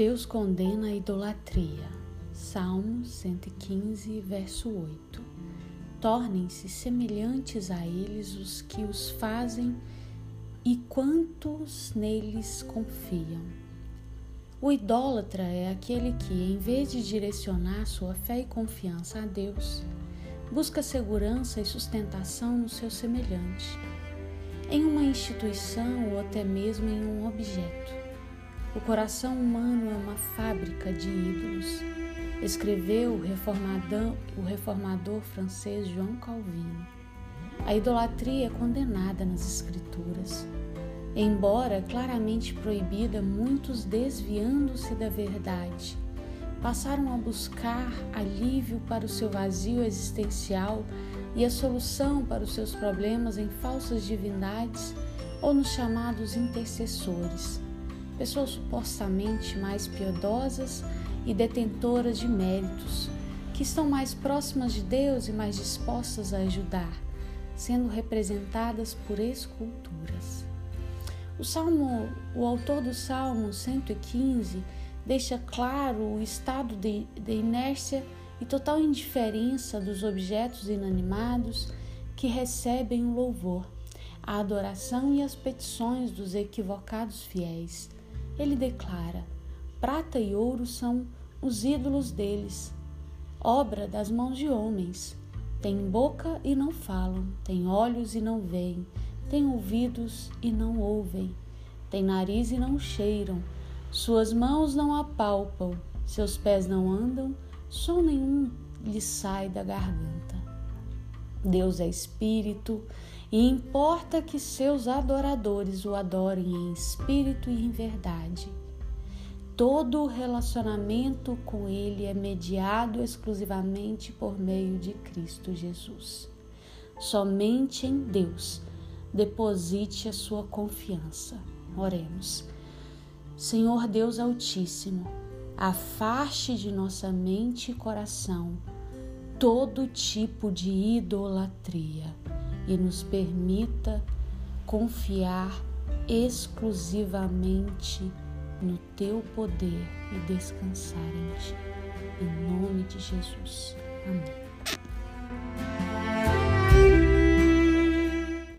Deus condena a idolatria. Salmo 115, verso 8. Tornem-se semelhantes a eles os que os fazem e quantos neles confiam. O idólatra é aquele que, em vez de direcionar sua fé e confiança a Deus, busca segurança e sustentação no seu semelhante, em uma instituição ou até mesmo em um objeto. O coração humano é uma fábrica de ídolos, escreveu o reformador, o reformador francês João Calvino. A idolatria é condenada nas Escrituras. Embora claramente proibida, muitos desviando-se da verdade passaram a buscar alívio para o seu vazio existencial e a solução para os seus problemas em falsas divindades ou nos chamados intercessores, pessoas supostamente mais piedosas e detentoras de méritos, que estão mais próximas de Deus e mais dispostas a ajudar, sendo representadas por esculturas. O Salmo, o autor do Salmo 115 deixa claro o estado de, de inércia e total indiferença dos objetos inanimados que recebem o louvor, a adoração e as petições dos equivocados fiéis. Ele declara: prata e ouro são os ídolos deles, obra das mãos de homens. Têm boca e não falam, têm olhos e não veem, têm ouvidos e não ouvem, têm nariz e não cheiram, suas mãos não apalpam, seus pés não andam, som nenhum lhe sai da garganta. Deus é espírito e importa que seus adoradores o adorem em espírito e em verdade. Todo relacionamento com Ele é mediado exclusivamente por meio de Cristo Jesus. Somente em Deus deposite a sua confiança. Oremos. Senhor Deus Altíssimo, afaste de nossa mente e coração todo tipo de idolatria e nos permita confiar exclusivamente no teu poder e descansar em ti. Em nome de Jesus. Amém.